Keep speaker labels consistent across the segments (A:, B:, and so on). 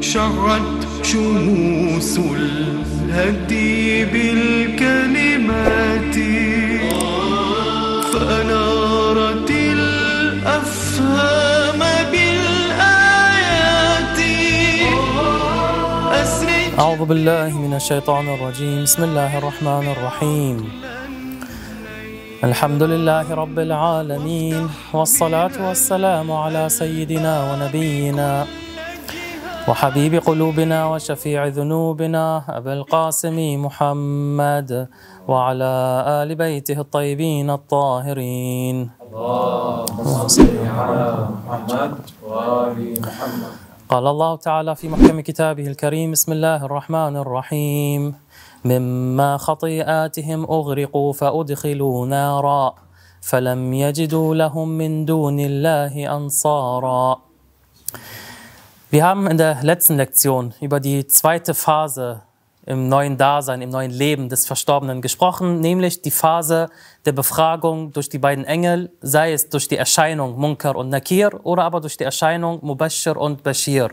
A: شرت شموس الهدي بالكلمات. فأنارت الأفهام بالآيات.
B: أعوذ بالله من الشيطان الرجيم. بسم الله الرحمن الرحيم. الحمد لله رب العالمين والصلاة والسلام على سيدنا ونبينا وحبيب قلوبنا وشفيع ذنوبنا أبي القاسم محمد وعلى آل بيته الطيبين الطاهرين. قال الله تعالى في محكم كتابه الكريم بسم الله الرحمن الرحيم. مما خطيئاتهم أغرقوا فأدخلوا نارا فلم يجدوا لهم من دون الله أنصارا. Wir haben in der letzten Lektion über die zweite Phase im neuen Dasein, im neuen Leben des Verstorbenen gesprochen, nämlich die Phase der Befragung durch die beiden Engel, sei es durch die Erscheinung Munkar und Nakir oder aber durch die Erscheinung Mubashir und Bashir.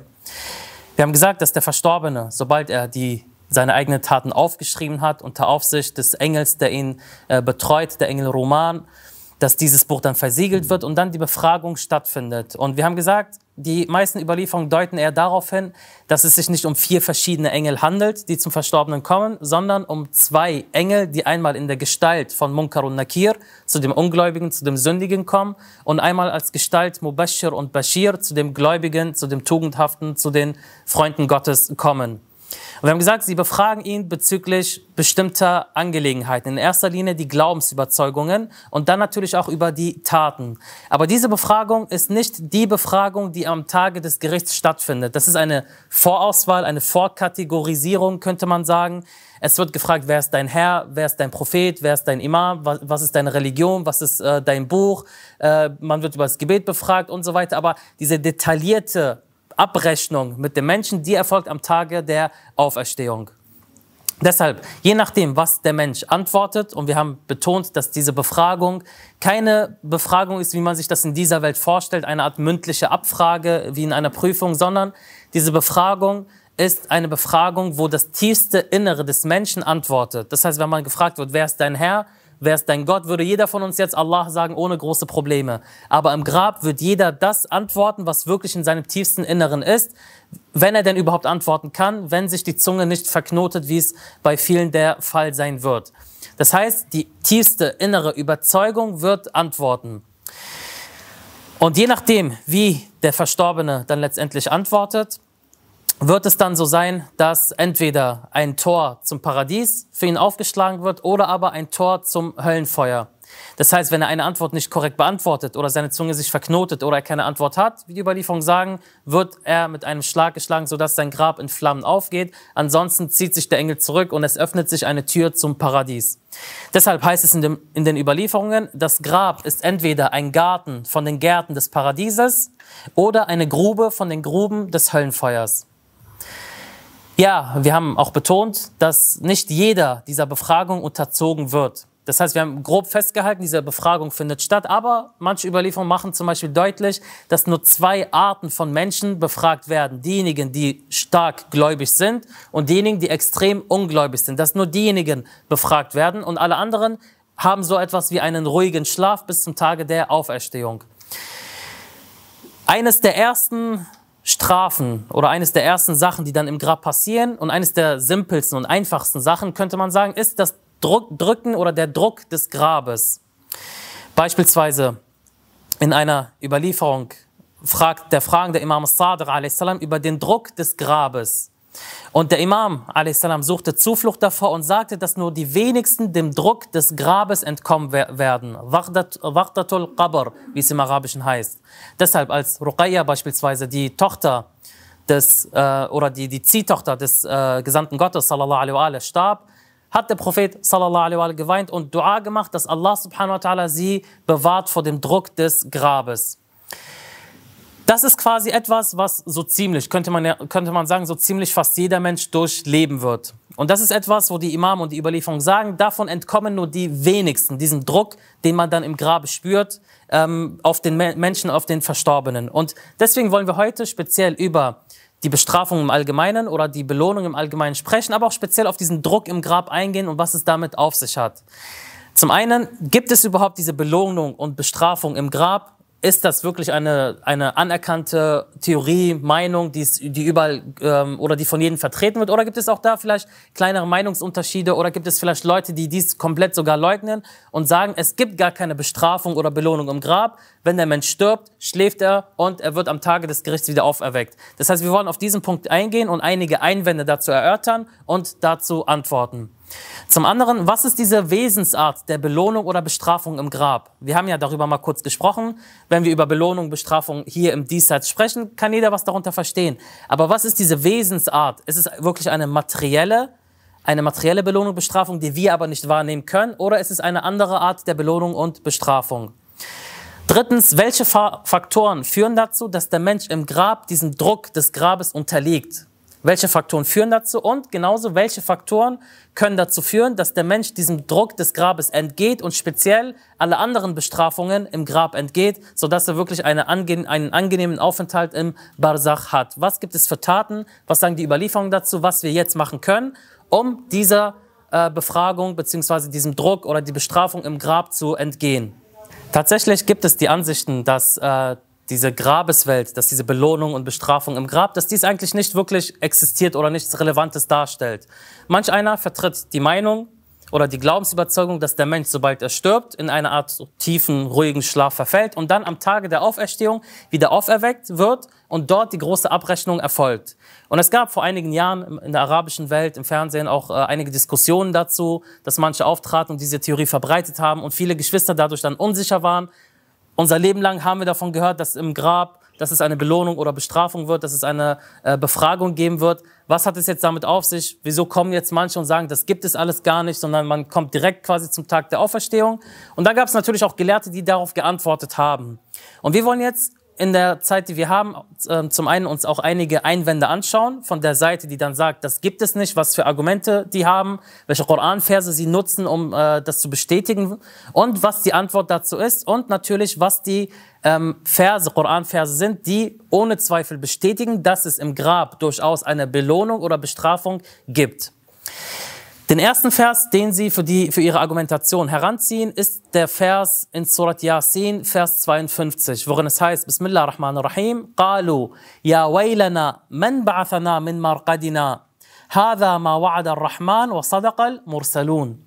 B: Wir haben gesagt, dass der Verstorbene, sobald er die seine eigenen Taten aufgeschrieben hat, unter Aufsicht des Engels, der ihn äh, betreut, der Engel Roman, dass dieses Buch dann versiegelt wird und dann die Befragung stattfindet. Und wir haben gesagt, die meisten Überlieferungen deuten eher darauf hin, dass es sich nicht um vier verschiedene Engel handelt, die zum Verstorbenen kommen, sondern um zwei Engel, die einmal in der Gestalt von Munkar und Nakir zu dem Ungläubigen, zu dem Sündigen kommen und einmal als Gestalt Mubashir und Bashir zu dem Gläubigen, zu dem Tugendhaften, zu den Freunden Gottes kommen. Und wir haben gesagt, sie befragen ihn bezüglich bestimmter Angelegenheiten. In erster Linie die Glaubensüberzeugungen und dann natürlich auch über die Taten. Aber diese Befragung ist nicht die Befragung, die am Tage des Gerichts stattfindet. Das ist eine Vorauswahl, eine Vorkategorisierung, könnte man sagen. Es wird gefragt, wer ist dein Herr, wer ist dein Prophet, wer ist dein Imam, was, ist deine Religion, was ist äh, dein Buch. Äh, man wird über das Gebet befragt und so weiter. Aber diese detaillierte Abrechnung mit dem Menschen, die erfolgt am Tage der Auferstehung. Deshalb, je nachdem, was der Mensch antwortet, und wir haben betont, dass diese Befragung keine Befragung ist, wie man sich das in dieser Welt vorstellt, eine Art mündliche Abfrage wie in einer Prüfung, sondern diese Befragung ist eine Befragung, wo das tiefste Innere des Menschen antwortet. Das heißt, wenn man gefragt wird, wer ist dein Herr, wer ist dein Gott, würde jeder von uns jetzt Allah sagen, ohne große Probleme. Aber im Grab wird jeder das antworten, was wirklich in seinem tiefsten Inneren ist, wenn er denn überhaupt antworten kann, wenn sich die Zunge nicht verknotet, wie es bei vielen der Fall sein wird. Das heißt, die tiefste innere Überzeugung wird antworten. Und je nachdem, wie der Verstorbene dann letztendlich antwortet, wird es dann so sein, dass entweder ein Tor zum Paradies für ihn aufgeschlagen wird oder aber ein Tor zum Höllenfeuer. Das heißt, wenn er eine Antwort nicht korrekt beantwortet oder seine Zunge sich verknotet oder er keine Antwort hat, wie die Überlieferungen sagen, wird er mit einem Schlag geschlagen, sodass sein Grab in Flammen aufgeht. Ansonsten zieht sich der Engel zurück und es öffnet sich eine Tür zum Paradies. Deshalb heißt es in, dem, in den Überlieferungen, das Grab ist entweder ein Garten von den Gärten des Paradieses oder eine Grube von den Gruben des Höllenfeuers. Ja, wir haben auch betont, dass nicht jeder dieser Befragung unterzogen wird. Das heißt, wir haben grob festgehalten, diese Befragung findet statt, aber manche Überlieferungen machen zum Beispiel deutlich, dass nur zwei Arten von Menschen befragt werden. Diejenigen, die stark gläubig sind und diejenigen, die extrem ungläubig sind. Dass nur diejenigen befragt werden und alle anderen haben so etwas wie einen ruhigen Schlaf bis zum Tage der Auferstehung. Eines der ersten Strafen oder eines der ersten Sachen, die dann im Grab passieren und eines der simpelsten und einfachsten Sachen, könnte man sagen, ist das Druck, Drücken oder der Druck des Grabes. Beispielsweise in einer Überlieferung fragt der fragende Imam Sadiq über den Druck des Grabes. Und der Imam a.s. suchte Zuflucht davor und sagte, dass nur die wenigsten dem Druck des Grabes entkommen werden. Wachdatul Qabr, wie es im Arabischen heißt. Deshalb, als Ruqayya beispielsweise die Tochter des, äh, oder die, die Ziehtochter des äh, Gesandten Gottes, sallallahu alaihi starb, hat der Prophet sallallahu alaihi geweint und Dua gemacht, dass Allah subhanahu wa ta'ala sie bewahrt vor dem Druck des Grabes. Das ist quasi etwas, was so ziemlich, könnte man, ja, könnte man sagen, so ziemlich fast jeder Mensch durchleben wird. Und das ist etwas, wo die Imam und die Überlieferung sagen, davon entkommen nur die wenigsten, diesen Druck, den man dann im Grabe spürt, ähm, auf den Menschen, auf den Verstorbenen. Und deswegen wollen wir heute speziell über die Bestrafung im Allgemeinen oder die Belohnung im Allgemeinen sprechen, aber auch speziell auf diesen Druck im Grab eingehen und was es damit auf sich hat. Zum einen, gibt es überhaupt diese Belohnung und Bestrafung im Grab? Ist das wirklich eine, eine anerkannte Theorie, Meinung, die, die überall ähm, oder die von jedem vertreten wird? Oder gibt es auch da vielleicht kleinere Meinungsunterschiede? Oder gibt es vielleicht Leute, die dies komplett sogar leugnen und sagen, es gibt gar keine Bestrafung oder Belohnung im Grab? Wenn der Mensch stirbt, schläft er und er wird am Tage des Gerichts wieder auferweckt. Das heißt, wir wollen auf diesen Punkt eingehen und einige Einwände dazu erörtern und dazu antworten. Zum anderen, was ist diese Wesensart der Belohnung oder Bestrafung im Grab? Wir haben ja darüber mal kurz gesprochen. Wenn wir über Belohnung, Bestrafung hier im Diesseits sprechen, kann jeder was darunter verstehen. Aber was ist diese Wesensart? Ist es wirklich eine materielle, eine materielle Belohnung, Bestrafung, die wir aber nicht wahrnehmen können? Oder ist es eine andere Art der Belohnung und Bestrafung? Drittens, welche Faktoren führen dazu, dass der Mensch im Grab diesem Druck des Grabes unterliegt? Welche Faktoren führen dazu? Und genauso, welche Faktoren können dazu führen, dass der Mensch diesem Druck des Grabes entgeht und speziell alle anderen Bestrafungen im Grab entgeht, sodass er wirklich eine ange einen angenehmen Aufenthalt im Barzach hat. Was gibt es für Taten? Was sagen die Überlieferungen dazu? Was wir jetzt machen können, um dieser äh, Befragung beziehungsweise diesem Druck oder die Bestrafung im Grab zu entgehen? Tatsächlich gibt es die Ansichten, dass äh, diese Grabeswelt, dass diese Belohnung und Bestrafung im Grab, dass dies eigentlich nicht wirklich existiert oder nichts Relevantes darstellt. Manch einer vertritt die Meinung oder die Glaubensüberzeugung, dass der Mensch, sobald er stirbt, in eine Art tiefen, ruhigen Schlaf verfällt und dann am Tage der Auferstehung wieder auferweckt wird und dort die große Abrechnung erfolgt. Und es gab vor einigen Jahren in der arabischen Welt, im Fernsehen auch äh, einige Diskussionen dazu, dass manche auftraten und diese Theorie verbreitet haben und viele Geschwister dadurch dann unsicher waren, unser Leben lang haben wir davon gehört, dass im Grab, dass es eine Belohnung oder Bestrafung wird, dass es eine äh, Befragung geben wird. Was hat es jetzt damit auf sich? Wieso kommen jetzt manche und sagen, das gibt es alles gar nicht, sondern man kommt direkt quasi zum Tag der Auferstehung? Und da gab es natürlich auch Gelehrte, die darauf geantwortet haben. Und wir wollen jetzt in der Zeit, die wir haben, äh, zum einen uns auch einige Einwände anschauen von der Seite, die dann sagt, das gibt es nicht, was für Argumente die haben, welche Koranverse sie nutzen, um äh, das zu bestätigen und was die Antwort dazu ist und natürlich, was die ähm, Verse, Koranverse sind, die ohne Zweifel bestätigen, dass es im Grab durchaus eine Belohnung oder Bestrafung gibt. Den ersten Vers, den sie für, die, für ihre Argumentation heranziehen, ist der Vers in Surat Yasin, Vers 52, worin es heißt, Bismillah ar-Rahman ar-Rahim, قالوا يا ويلنا من بعثنا من مرقدنا هذا ما وعد الرحمن وصدق المرسلون.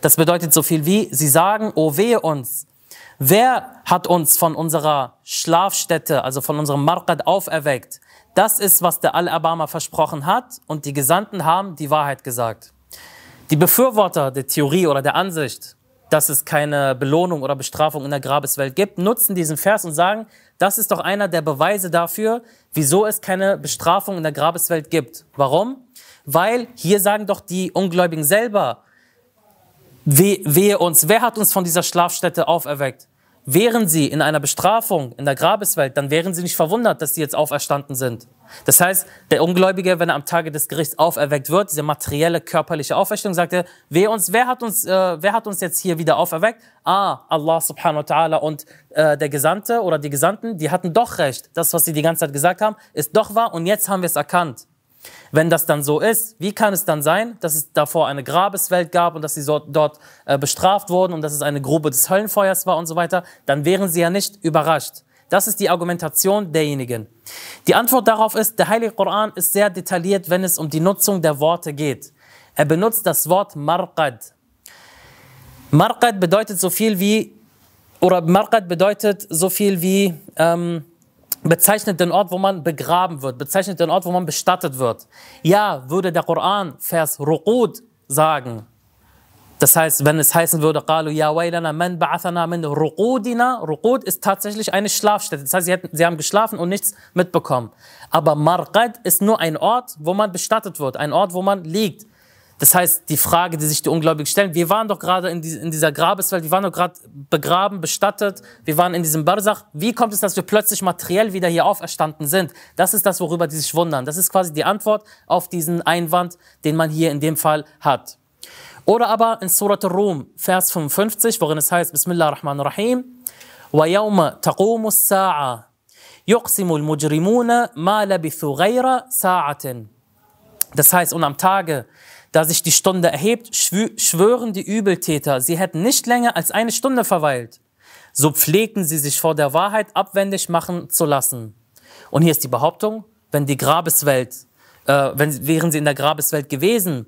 B: Das bedeutet so viel wie, sie sagen, oh wehe uns, wer hat uns von unserer Schlafstätte, also von unserem Marqad auferweckt? Das ist, was der Al-Abama versprochen hat und die Gesandten haben die Wahrheit gesagt. Die Befürworter der Theorie oder der Ansicht, dass es keine Belohnung oder Bestrafung in der Grabeswelt gibt, nutzen diesen Vers und sagen, das ist doch einer der Beweise dafür, wieso es keine Bestrafung in der Grabeswelt gibt. Warum? Weil hier sagen doch die Ungläubigen selber, wehe uns, wer hat uns von dieser Schlafstätte auferweckt? Wären sie in einer Bestrafung in der Grabeswelt, dann wären sie nicht verwundert, dass sie jetzt auferstanden sind. Das heißt, der Ungläubige, wenn er am Tage des Gerichts auferweckt wird, diese materielle körperliche Auferstehung, sagt er, wer, uns, wer, hat uns, äh, wer hat uns jetzt hier wieder auferweckt? Ah, Allah subhanahu wa ta'ala und äh, der Gesandte oder die Gesandten, die hatten doch recht. Das, was sie die ganze Zeit gesagt haben, ist doch wahr und jetzt haben wir es erkannt. Wenn das dann so ist, wie kann es dann sein, dass es davor eine Grabeswelt gab und dass sie dort, äh, bestraft wurden und dass es eine Grube des Höllenfeuers war und so weiter? Dann wären sie ja nicht überrascht. Das ist die Argumentation derjenigen. Die Antwort darauf ist, der Heilige Koran ist sehr detailliert, wenn es um die Nutzung der Worte geht. Er benutzt das Wort Marqad. Marqad bedeutet so viel wie, oder Marqad bedeutet so viel wie, ähm, bezeichnet den Ort, wo man begraben wird, bezeichnet den Ort, wo man bestattet wird. Ja, würde der Koran Vers Ruqud sagen. Das heißt, wenn es heißen würde, Qalu ya waylana man ba'athana min ruqudina, Ruqud ist tatsächlich eine Schlafstätte. Das heißt, sie, hätten, sie haben geschlafen und nichts mitbekommen. Aber Marqad ist nur ein Ort, wo man bestattet wird, ein Ort, wo man liegt. Das heißt, die Frage, die sich die Ungläubigen stellen, wir waren doch gerade in, die, in, dieser Grabeswelt, wir waren doch gerade begraben, bestattet, wir waren in diesem Barzach. Wie kommt es, dass wir plötzlich materiell wieder hier auferstanden sind? Das ist das, worüber die sich wundern. Das ist quasi die Antwort auf diesen Einwand, den man hier in dem Fall hat. Oder aber in Surat Rum, Vers 55, worin es heißt, Bismillah ar-Rahman ar-Rahim, وَيَوْمَ تَقُومُ السَّاعَةِ يقسم المجرمون ما لبثوا غير ساعة Das heißt, und am Tage, da sich die Stunde erhebt, schwö- schwören die Übeltäter, sie hätten nicht länger als eine Stunde verweilt. So pflegten sie sich vor der Wahrheit abwendig machen zu lassen. Und hier ist die Behauptung, wenn die Grabeswelt, äh, wenn, wären sie in der Grabeswelt gewesen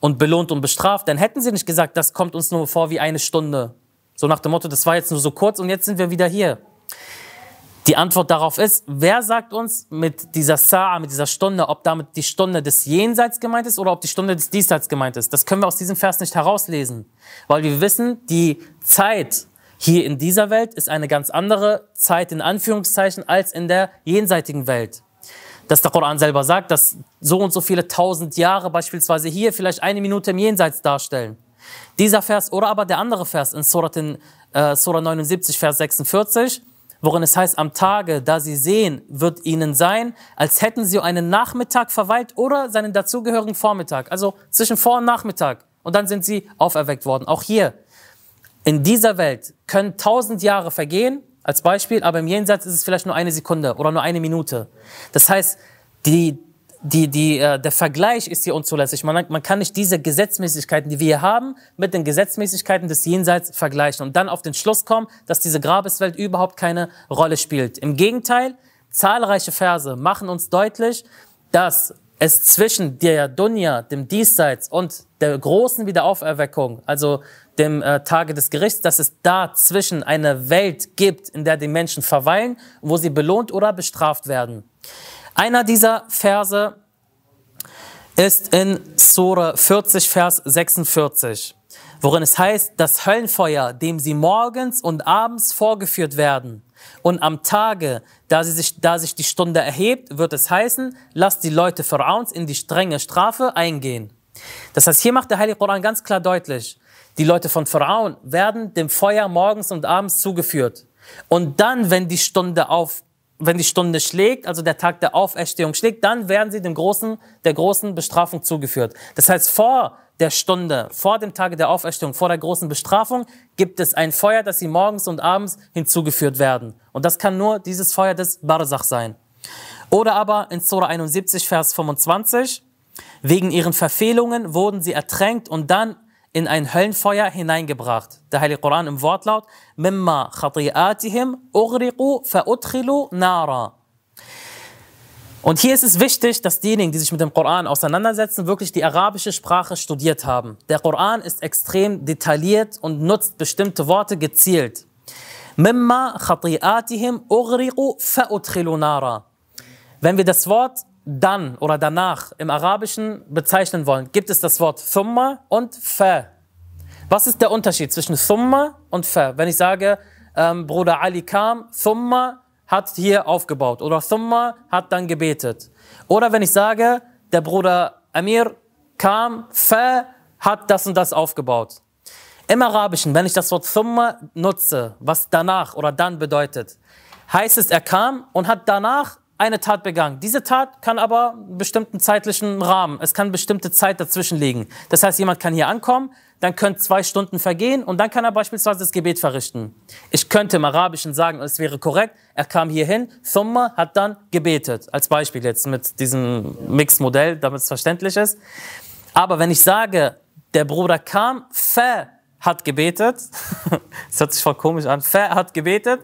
B: und belohnt und bestraft, dann hätten sie nicht gesagt, das kommt uns nur vor wie eine Stunde. So nach dem Motto, das war jetzt nur so kurz und jetzt sind wir wieder hier. Die Antwort darauf ist, wer sagt uns mit dieser Sa'a, mit dieser Stunde, ob damit die Stunde des Jenseits gemeint ist oder ob die Stunde des Diesseits gemeint ist? Das können wir aus diesem Vers nicht herauslesen, weil wir wissen, die Zeit hier in dieser Welt ist eine ganz andere Zeit in Anführungszeichen als in der jenseitigen Welt. Dass der Koran selber sagt, dass so und so viele tausend Jahre beispielsweise hier vielleicht eine Minute im Jenseits darstellen. Dieser Vers oder aber der andere Vers in Surah, in, äh, Surah 79, Vers 46, worin es heißt, am Tage, da sie sehen, wird ihnen sein, als hätten sie einen Nachmittag verweilt oder seinen dazugehörigen Vormittag. Also zwischen Vor- und Nachmittag. Und dann sind sie auferweckt worden. Auch hier, in dieser Welt können tausend Jahre vergehen, als Beispiel, aber im Jenseits ist es vielleicht nur eine Sekunde oder nur eine Minute. Das heißt, die, die, die, äh, der Vergleich ist hier unzulässig. Man, man kann nicht diese Gesetzmäßigkeiten, die wir hier haben, mit den Gesetzmäßigkeiten des Jenseits vergleichen und dann auf den Schluss kommen, dass diese Grabeswelt überhaupt keine Rolle spielt. Im Gegenteil, zahlreiche Verse machen uns deutlich, dass es zwischen der Dunya, dem Diesseits und der großen Wiederauferweckung, also dem äh, Tage des Gerichts, dass es da zwischen eine Welt gibt, in der die Menschen verweilen, wo sie belohnt oder bestraft werden. Einer dieser Verse ist in Sura 40, Vers 46, worin es heißt, das Höllenfeuer, dem sie morgens und abends vorgeführt werden. Und am Tage, da, sie sich, da sich die Stunde erhebt, wird es heißen, lasst die Leute Pharaons in die strenge Strafe eingehen. Das heißt, hier macht der Heilige Koran ganz klar deutlich, die Leute von Pharaon werden dem Feuer morgens und abends zugeführt. Und dann, wenn die Stunde auf, wenn die Stunde schlägt, also der Tag der Auferstehung schlägt, dann werden sie dem großen, der großen Bestrafung zugeführt. Das heißt, vor der Stunde, vor dem Tage der Auferstehung, vor der großen Bestrafung, gibt es ein Feuer, das sie morgens und abends hinzugeführt werden. Und das kann nur dieses Feuer des Barzach sein. Oder aber in Surah 71, Vers 25, wegen ihren Verfehlungen wurden sie ertränkt und dann in ein Höllenfeuer hineingebracht. Der Heilige Koran im Wortlaut, Mimma khati'atihim ughriqu fa'udkhilu nara. Und hier ist es wichtig, dass diejenigen, die sich mit dem Koran auseinandersetzen, wirklich die arabische Sprache studiert haben. Der Koran ist extrem detailliert und nutzt bestimmte Worte gezielt. Mimma khati'atihim ughriqu fa'udkhilu nara. Wenn wir das Wort dann oder danach im Arabischen bezeichnen wollen, gibt es das Wort thumma und fa. Was ist der Unterschied zwischen thumma und fa? Wenn ich sage, ähm, Bruder Ali kam, thumma hat hier aufgebaut oder thumma hat dann gebetet. Oder wenn ich sage, der Bruder Amir kam, fa hat das und das aufgebaut. Im Arabischen, wenn ich das Wort thumma nutze, was danach oder dann bedeutet, heißt es, er kam und hat danach eine Tat begangen. Diese Tat kann aber einen bestimmten zeitlichen Rahmen, es kann bestimmte Zeit dazwischen liegen. Das heißt, jemand kann hier ankommen, dann können zwei Stunden vergehen und dann kann er beispielsweise das Gebet verrichten. Ich könnte im Arabischen sagen, es wäre korrekt, er kam hierhin, Thumma hat dann gebetet. Als Beispiel jetzt mit diesem Mixed-Modell, damit es verständlich ist. Aber wenn ich sage, der Bruder kam, Fa hat gebetet, das hört sich voll komisch an, Fa hat gebetet,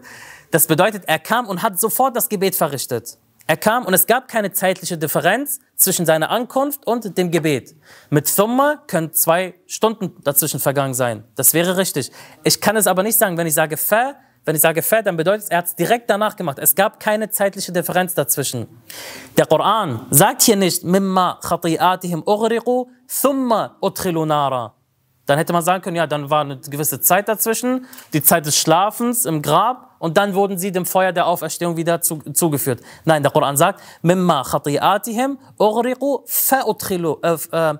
B: das bedeutet, er kam und hat sofort das Gebet verrichtet. Er kam und es gab keine zeitliche Differenz zwischen seiner Ankunft und dem Gebet. Mit Thumma können zwei Stunden dazwischen vergangen sein. Das wäre richtig. Ich kann es aber nicht sagen, wenn ich sage Fa, wenn ich sage Fa, dann bedeutet es, er hat es direkt danach gemacht. Es gab keine zeitliche Differenz dazwischen. Der Koran sagt hier nicht, Mimma khati'atihim ughriqu, thumma udkhilu nara. Dann hätte man sagen können, ja, dann war eine gewisse Zeit dazwischen, die Zeit des Schlafens im Grab, und dann wurden sie dem Feuer der Auferstehung wieder zu, zugeführt. Nein, der Koran sagt, Mimma khati'atihim ughriqu fa'udkhilu, äh,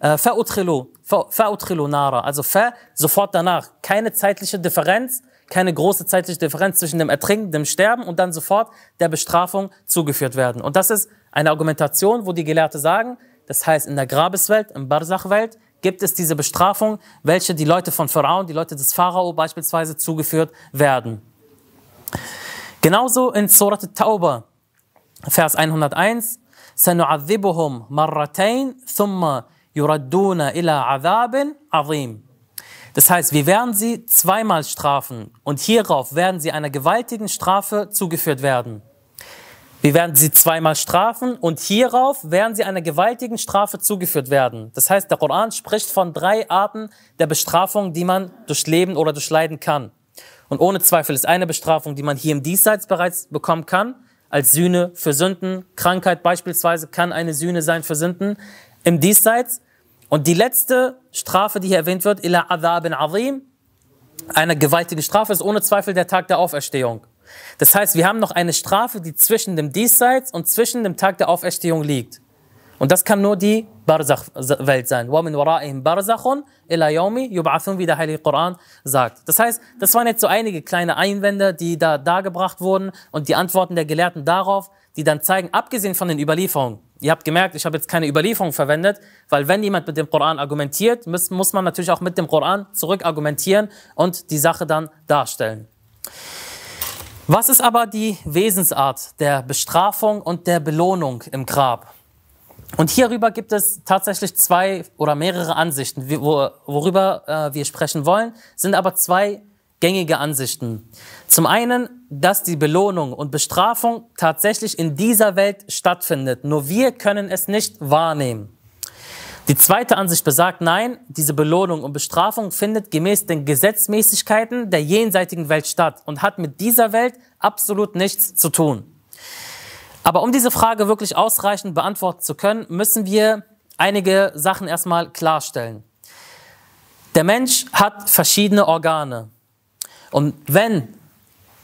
B: äh, fa'udkhilu, fa'udkhilu nara. Also fa, sofort danach. Keine zeitliche Differenz, keine große zeitliche Differenz zwischen dem Ertrinken, dem Sterben und dann sofort der Bestrafung zugeführt werden. Und das ist eine Argumentation, wo die Gelehrte sagen, das heißt in der Grabeswelt, im Barzach-Welt, gibt es diese Bestrafung, welche die Leute von Pharaon, die Leute des Pharao beispielsweise zugeführt werden. Genauso in Surat At-Tauba, Vers 101, سنعذبهم مرتين ثم يردون إلى عذاب عظيم. Das heißt, wir werden sie zweimal strafen und hierauf werden sie einer gewaltigen Strafe zugeführt werden. Wir werden sie zweimal strafen und hierauf werden sie einer gewaltigen Strafe zugeführt werden. Das heißt, der Koran spricht von drei Arten der Bestrafung, die man durchleben oder durchleiden kann. Und ohne Zweifel ist eine Bestrafung, die man hier im Diesseits bereits bekommen kann, als Sühne für Sünden. Krankheit beispielsweise kann eine Sühne sein für Sünden im Diesseits. Und die letzte Strafe, die hier erwähnt wird, ila adhabin azim, eine gewaltige Strafe ist ohne Zweifel der Tag der Auferstehung. Das heißt, wir haben noch eine Strafe, die zwischen dem Diesseits und zwischen dem Tag der Auferstehung liegt. Und das kann nur die Barzach-Welt sein. وَمِنْ وَرَائِهِمْ بَرْزَخٌ إِلَى يَوْمِ يُبْعَثُونَ, wie der Heilige Koran sagt. Das heißt, das waren jetzt so einige kleine Einwände, die da dargebracht wurden und die Antworten der Gelehrten darauf, die dann zeigen, abgesehen von den Überlieferungen, Ihr habt gemerkt, ich habe jetzt keine Überlieferung verwendet, weil wenn jemand mit dem Koran argumentiert, muss, muss man natürlich auch mit dem Koran zurück argumentieren und die Sache dann darstellen. Was ist aber die Wesensart der Bestrafung und der Belohnung im Grab? Und hierüber gibt es tatsächlich zwei oder mehrere Ansichten, worüber äh, wir sprechen wollen, sind aber zwei gängige Ansichten. Zum einen, dass die Belohnung und Bestrafung tatsächlich in dieser Welt stattfindet, nur wir können es nicht wahrnehmen. Die zweite Ansicht besagt, nein, diese Belohnung und Bestrafung findet gemäß den Gesetzmäßigkeiten der jenseitigen Welt statt und hat mit dieser Welt absolut nichts zu tun. Aber um diese Frage wirklich ausreichend beantworten zu können, müssen wir einige Sachen erstmal klarstellen. Der Mensch hat verschiedene Organe. Und wenn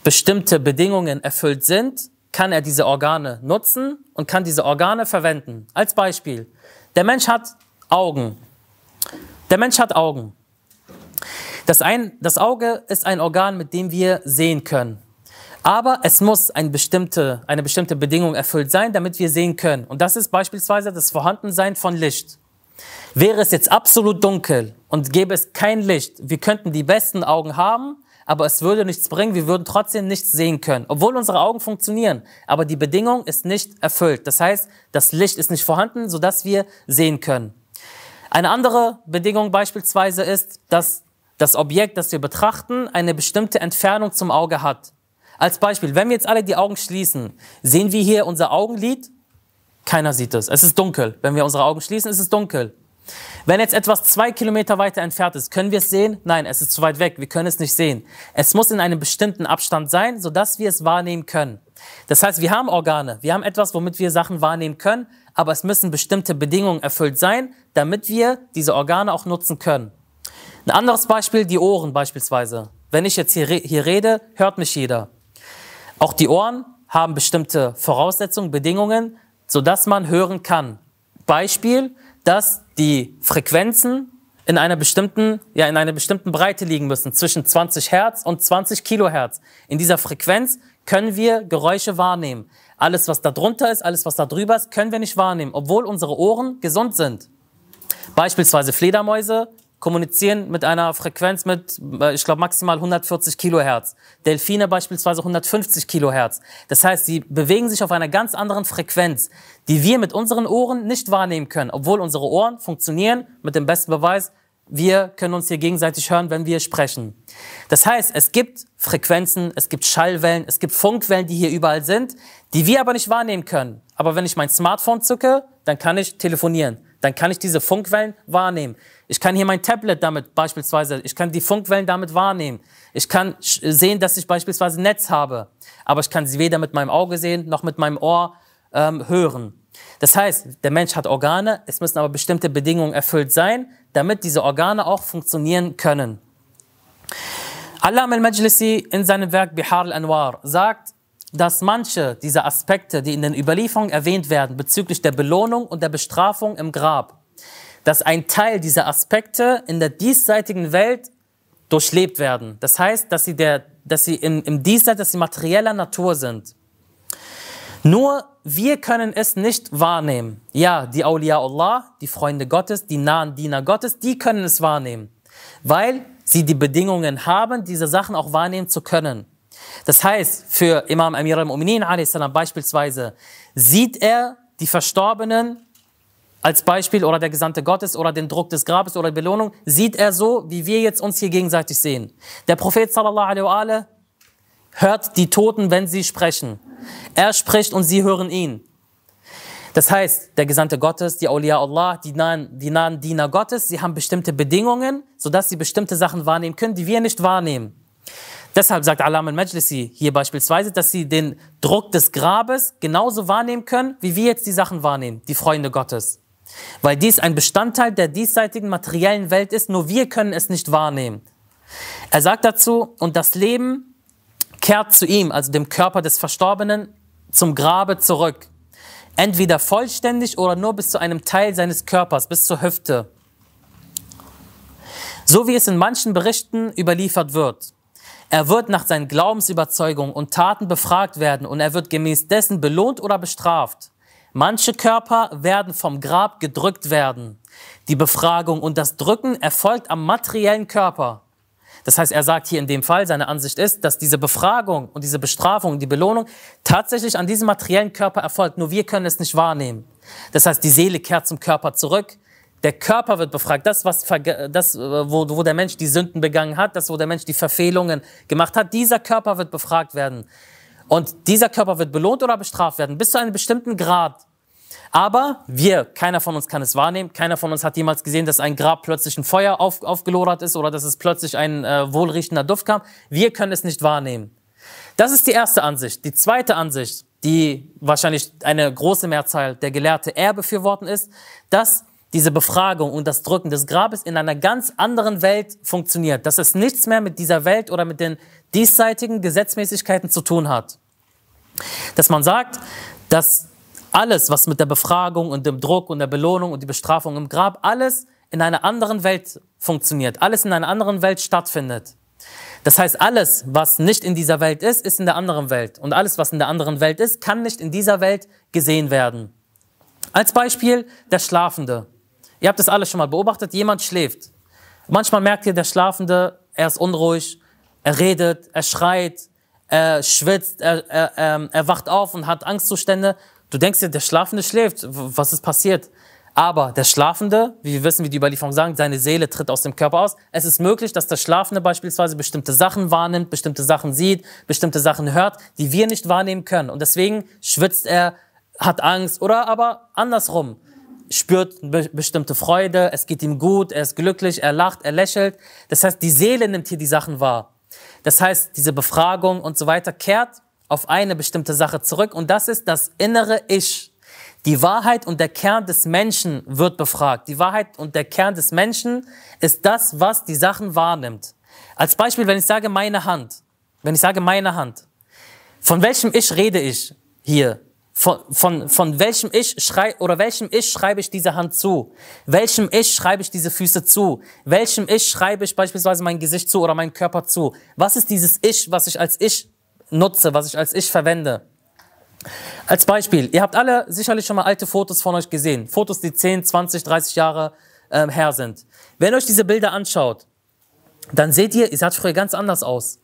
B: bestimmte Bedingungen erfüllt sind, kann er diese Organe nutzen und kann diese Organe verwenden. Als Beispiel, der Mensch hat Augen. Der Mensch hat Augen. Das, ein, das Auge ist ein Organ, mit dem wir sehen können. Aber es muss eine bestimmte, eine bestimmte Bedingung erfüllt sein, damit wir sehen können. Und das ist beispielsweise das Vorhandensein von Licht. Wäre es jetzt absolut dunkel und gäbe es kein Licht, wir könnten die besten Augen haben, aber es würde nichts bringen, wir würden trotzdem nichts sehen können, obwohl unsere Augen funktionieren. Aber die Bedingung ist nicht erfüllt. Das heißt, das Licht ist nicht vorhanden, sodass wir sehen können. Eine andere Bedingung beispielsweise ist, dass das Objekt, das wir betrachten, eine bestimmte Entfernung zum Auge hat. Als Beispiel, wenn wir jetzt alle die Augen schließen, sehen wir hier unser Augenlid? Keiner sieht es. Es ist dunkel. Wenn wir unsere Augen schließen, ist es dunkel. Wenn jetzt etwas zwei Kilometer weiter entfernt ist, können wir es sehen? Nein, es ist zu weit weg. Wir können es nicht sehen. Es muss in einem bestimmten Abstand sein, sodass wir es wahrnehmen können. Das heißt, wir haben Organe. Wir haben etwas, womit wir Sachen wahrnehmen können, aber es müssen bestimmte Bedingungen erfüllt sein, damit wir diese Organe auch nutzen können. Ein anderes Beispiel, die Ohren beispielsweise. Wenn ich jetzt hier, hier rede, hört mich jeder. Auch die Ohren haben bestimmte Voraussetzungen, Bedingungen, sodass man hören kann. Beispiel, dass die Frequenzen in einer bestimmten, ja, in einer bestimmten Breite liegen müssen, zwischen 20 Hertz und 20 Kilohertz. In dieser Frequenz können wir Geräusche wahrnehmen. Alles, was da drunter ist, alles, was da drüber ist, können wir nicht wahrnehmen, obwohl unsere Ohren gesund sind. Beispielsweise Fledermäuse kommunizieren mit einer Frequenz mit, äh, ich glaube, maximal 140 Kilohertz. Delfine beispielsweise 150 Kilohertz. Das heißt, sie bewegen sich auf einer ganz anderen Frequenz, die wir mit unseren Ohren nicht wahrnehmen können, obwohl unsere Ohren funktionieren mit dem besten Beweis, wir können uns hier gegenseitig hören, wenn wir sprechen. Das heißt, es gibt Frequenzen, es gibt Schallwellen, es gibt Funkwellen, die hier überall sind, die wir aber nicht wahrnehmen können. Aber wenn ich mein Smartphone zücke, dann kann ich telefonieren. Dann kann ich diese Funkwellen wahrnehmen. Ich kann hier mein Tablet damit beispielsweise, ich kann die Funkwellen damit wahrnehmen. Ich kann sehen, dass ich beispielsweise Netz habe, aber ich kann sie weder mit meinem Auge sehen noch mit meinem Ohr ähm, hören. Das heißt, der Mensch hat Organe, es müssen aber bestimmte Bedingungen erfüllt sein, damit diese Organe auch funktionieren können. Allam al-Majlisi in seinem Werk Bihar al-Anwar sagt, dass manche dieser Aspekte, die in den Überlieferungen erwähnt werden, bezüglich der Belohnung und der Bestrafung im Grab, dass ein Teil dieser Aspekte in der diesseitigen Welt durchlebt werden. Das heißt, dass sie, der, dass sie im, im Diesseits, dass sie materieller Natur sind. Nur wir können es nicht wahrnehmen. Ja, die Awliya Allah, die Freunde Gottes, die nahen Diener Gottes, die können es wahrnehmen, weil sie die Bedingungen haben, diese Sachen auch wahrnehmen zu können. Das heißt, für Imam Amir al-Mu'minin beispielsweise sieht er die Verstorbenen als Beispiel oder der Gesandte Gottes oder den Druck des Grabes oder die Belohnung, sieht er so, wie wir jetzt uns hier gegenseitig sehen. Der Prophet sallallahu alaihi hört die Toten, wenn sie sprechen. Er spricht und sie hören ihn. Das heißt, der Gesandte Gottes, die Awliya Allah, die nahen, die nahen Diener Gottes, sie haben bestimmte Bedingungen, sodass sie bestimmte Sachen wahrnehmen können, die wir nicht wahrnehmen. Deshalb sagt Alam al-Majlisi hier beispielsweise, dass sie den Druck des Grabes genauso wahrnehmen können, wie wir jetzt die Sachen wahrnehmen, die Freunde Gottes. Weil dies ein Bestandteil der diesseitigen materiellen Welt ist, nur wir können es nicht wahrnehmen. Er sagt dazu, und das Leben kehrt zu ihm, also dem Körper des Verstorbenen, zum Grabe zurück. Entweder vollständig oder nur bis zu einem Teil seines Körpers, bis zur Hüfte. So wie es in manchen Berichten überliefert wird. Er wird nach seinen Glaubensüberzeugungen und Taten befragt werden und er wird gemäß dessen belohnt oder bestraft. Manche Körper werden vom Grab gedrückt werden. Die Befragung und das Drücken erfolgt am materiellen Körper. Das heißt, er sagt hier in dem Fall, seine Ansicht ist, dass diese Befragung und diese Bestrafung, die Belohnung tatsächlich an diesem materiellen Körper erfolgt. Nur wir können es nicht wahrnehmen. Das heißt, die Seele kehrt zum Körper zurück. Der Körper wird befragt. Das, was, das, wo, wo der Mensch die Sünden begangen hat, das, wo der Mensch die Verfehlungen gemacht hat, dieser Körper wird befragt werden. Und dieser Körper wird belohnt oder bestraft werden, bis zu einem bestimmten Grad. Aber wir, keiner von uns kann es wahrnehmen. Keiner von uns hat jemals gesehen, dass ein Grab plötzlich ein Feuer auf, aufgelodert ist oder dass es plötzlich ein äh, wohlriechender Duft kam. Wir können es nicht wahrnehmen. Das ist die erste Ansicht. Die zweite Ansicht, die wahrscheinlich eine große Mehrzahl der Gelehrte eher befürworten ist, dass diese Befragung und das Drücken des Grabes in einer ganz anderen Welt funktioniert. Dass es nichts mehr mit dieser Welt oder mit den diesseitigen Gesetzmäßigkeiten zu tun hat. Dass man sagt, dass alles, was mit der Befragung und dem Druck und der Belohnung und die Bestrafung im Grab, alles in einer anderen Welt funktioniert, alles in einer anderen Welt stattfindet. Das heißt, alles, was nicht in dieser Welt ist, ist in der anderen Welt. Und alles, was in der anderen Welt ist, kann nicht in dieser Welt gesehen werden. Als Beispiel der Schlafende. Ihr habt das alles schon mal beobachtet, jemand schläft. Manchmal merkt ihr, der Schlafende, er ist unruhig, er redet, er schreit, er schwitzt, er, er, er, er wacht auf und hat Angstzustände. Du denkst dir, der Schlafende schläft, was ist passiert? Aber der Schlafende, wie wir wissen, wie die Überlieferung sagen, seine Seele tritt aus dem Körper aus. Es ist möglich, dass der Schlafende beispielsweise bestimmte Sachen wahrnimmt, bestimmte Sachen sieht, bestimmte Sachen hört, die wir nicht wahrnehmen können. Und deswegen schwitzt er, hat Angst oder aber andersrum spürt be bestimmte Freude, es geht ihm gut, er ist glücklich, er lacht, er lächelt. Das heißt, die Seele nimmt hier die Sachen wahr. Das heißt, diese Befragung und so weiter kehrt auf eine bestimmte Sache zurück und das ist das innere Ich. Die Wahrheit und der Kern des Menschen wird befragt. Die Wahrheit und der Kern des Menschen ist das, was die Sachen wahrnimmt. Als Beispiel, wenn ich sage meine Hand, wenn ich sage meine Hand, von welchem Ich rede ich hier? Von, von, von welchem Ich schrei oder welchem Ich schreibe ich diese Hand zu? Welchem Ich schreibe ich diese Füße zu? Welchem Ich schreibe ich beispielsweise mein Gesicht zu oder meinen Körper zu? Was ist dieses Ich, was ich als Ich nutze, was ich als ich verwende. Als Beispiel, ihr habt alle sicherlich schon mal alte Fotos von euch gesehen. Fotos, die 10, 20, 30 Jahre ähm, her sind. Wenn ihr euch diese Bilder anschaut, dann seht ihr, ihr sah früher ganz anders aus.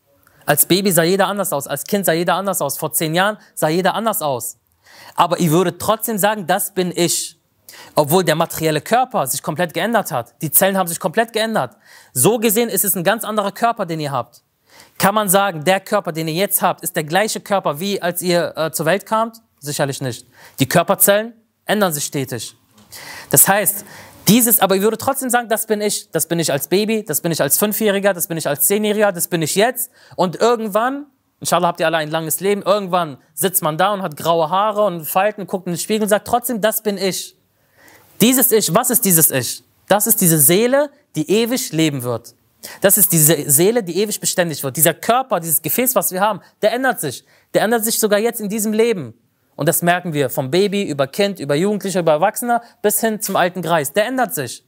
B: Als Baby sah jeder anders aus, als Kind sah jeder anders aus, vor zehn Jahren sah jeder anders aus. Aber ihr würdet trotzdem sagen, das bin ich. Obwohl der materielle Körper sich komplett geändert hat. Die Zellen haben sich komplett geändert. So gesehen ist es ein ganz anderer Körper, den ihr habt. Kann man sagen, der Körper, den ihr jetzt habt, ist der gleiche Körper, wie als ihr äh, zur Welt kamt? Sicherlich nicht. Die Körperzellen ändern sich stetig. Das heißt, dieses, aber ich würde trotzdem sagen, das bin ich. Das bin ich als Baby, das bin ich als Fünfjähriger, das bin ich als Zehnjähriger, das bin ich jetzt. Und irgendwann, inshallah habt ihr alle ein langes Leben, irgendwann sitzt man da und hat graue Haare und Falten, guckt in den Spiegel und sagt trotzdem, das bin ich. Dieses Ich, was ist dieses Ich? Das ist diese Seele, die ewig leben wird. Das ist diese Seele, die ewig beständig wird. Dieser Körper, dieses Gefäß, was wir haben, der ändert sich. Der ändert sich sogar jetzt in diesem Leben. Und das merken wir vom Baby über Kind, über Jugendliche, über Erwachsener bis hin zum alten Greis. Der ändert sich.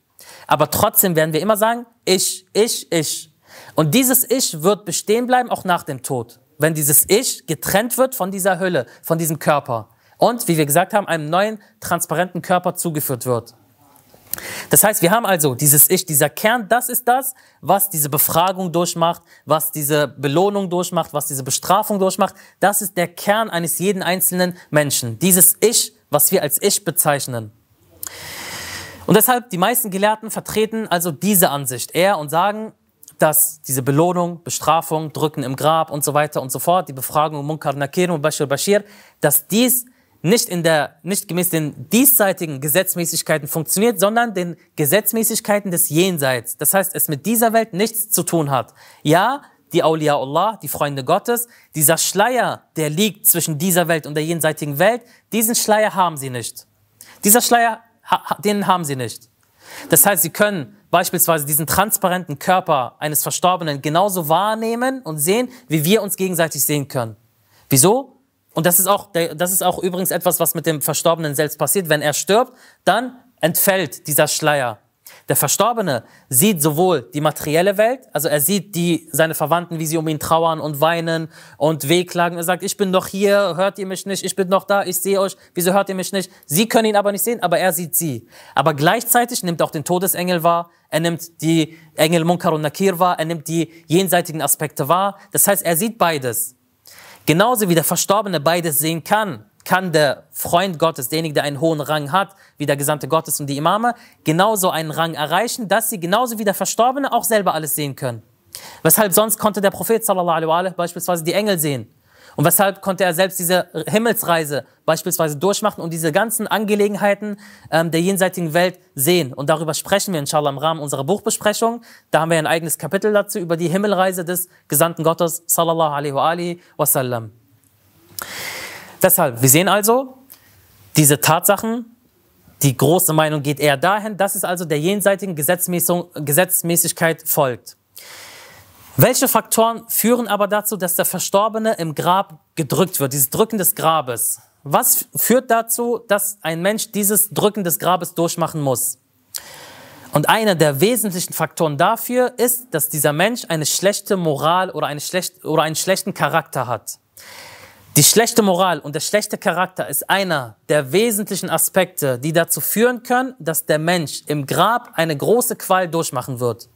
B: Aber trotzdem werden wir immer sagen, ich, ich, ich. Und dieses Ich wird bestehen bleiben, auch nach dem Tod. Wenn dieses Ich getrennt wird von dieser Hülle, von diesem Körper. Und, wie wir gesagt haben, einem neuen, transparenten Körper zugeführt wird. Das heißt, wir haben also dieses Ich, dieser Kern, das ist das, was diese Befragung durchmacht, was diese Belohnung durchmacht, was diese Bestrafung durchmacht. Das ist der Kern eines jeden einzelnen Menschen. Dieses Ich, was wir als Ich bezeichnen. Und deshalb, die meisten Gelehrten vertreten also diese Ansicht eher und sagen, dass diese Belohnung, Bestrafung, Drücken im Grab und so weiter und so fort, die Befragung Munkar Nakir und Bashir Bashir, dass dies nicht in der, nicht gemäß den diesseitigen Gesetzmäßigkeiten funktioniert, sondern den Gesetzmäßigkeiten des Jenseits. Das heißt, es mit dieser Welt nichts zu tun hat. Ja, die Awliya Allah, die Freunde Gottes, dieser Schleier, der liegt zwischen dieser Welt und der jenseitigen Welt, diesen Schleier haben sie nicht. Dieser Schleier, den haben sie nicht. Das heißt, sie können beispielsweise diesen transparenten Körper eines Verstorbenen genauso wahrnehmen und sehen, wie wir uns gegenseitig sehen können. Wieso? Und das ist auch, das ist auch übrigens etwas, was mit dem Verstorbenen selbst passiert. Wenn er stirbt, dann entfällt dieser Schleier. Der Verstorbene sieht sowohl die materielle Welt, also er sieht die, seine Verwandten, wie sie um ihn trauern und weinen und wehklagen. Er sagt, ich bin doch hier, hört ihr mich nicht, ich bin doch da, ich sehe euch, wieso hört ihr mich nicht? Sie können ihn aber nicht sehen, aber er sieht sie. Aber gleichzeitig nimmt auch den Todesengel wahr, er nimmt die Engel Munkar und Nakir wahr, er nimmt die jenseitigen Aspekte wahr. Das heißt, er sieht beides. Genauso wie der Verstorbene beides sehen kann, kann der Freund Gottes, derjenige, der einen hohen Rang hat, wie der Gesandte Gottes und die Imame, genauso einen Rang erreichen, dass sie genauso wie der Verstorbene auch selber alles sehen können. Weshalb sonst konnte der Prophet sallallahu alaihi wa beispielsweise die Engel sehen. Und weshalb konnte er selbst diese Himmelsreise beispielsweise durchmachen und diese ganzen Angelegenheiten ähm, der jenseitigen Welt sehen. Und darüber sprechen wir inshallah im Rahmen unserer Buchbesprechung. Da haben wir ein eigenes Kapitel dazu über die Himmelreise des Gesandten Gottes sallallahu alaihi wa alihi wasallam. Deshalb, wir sehen also, diese Tatsachen, die große Meinung geht eher dahin, dass es also der jenseitigen Gesetzmäßigkeit folgt. Welche Faktoren führen aber dazu, dass der Verstorbene im Grab gedrückt wird, dieses Drücken des Grabes? Was führt dazu, dass ein Mensch dieses Drücken des Grabes durchmachen muss? Und einer der wesentlichen Faktoren dafür ist, dass dieser Mensch eine schlechte Moral oder, eine schlecht, oder einen schlechten Charakter hat. Die schlechte Moral und der schlechte Charakter ist einer der wesentlichen Aspekte, die dazu führen können, dass der Mensch im Grab eine große Qual durchmachen wird.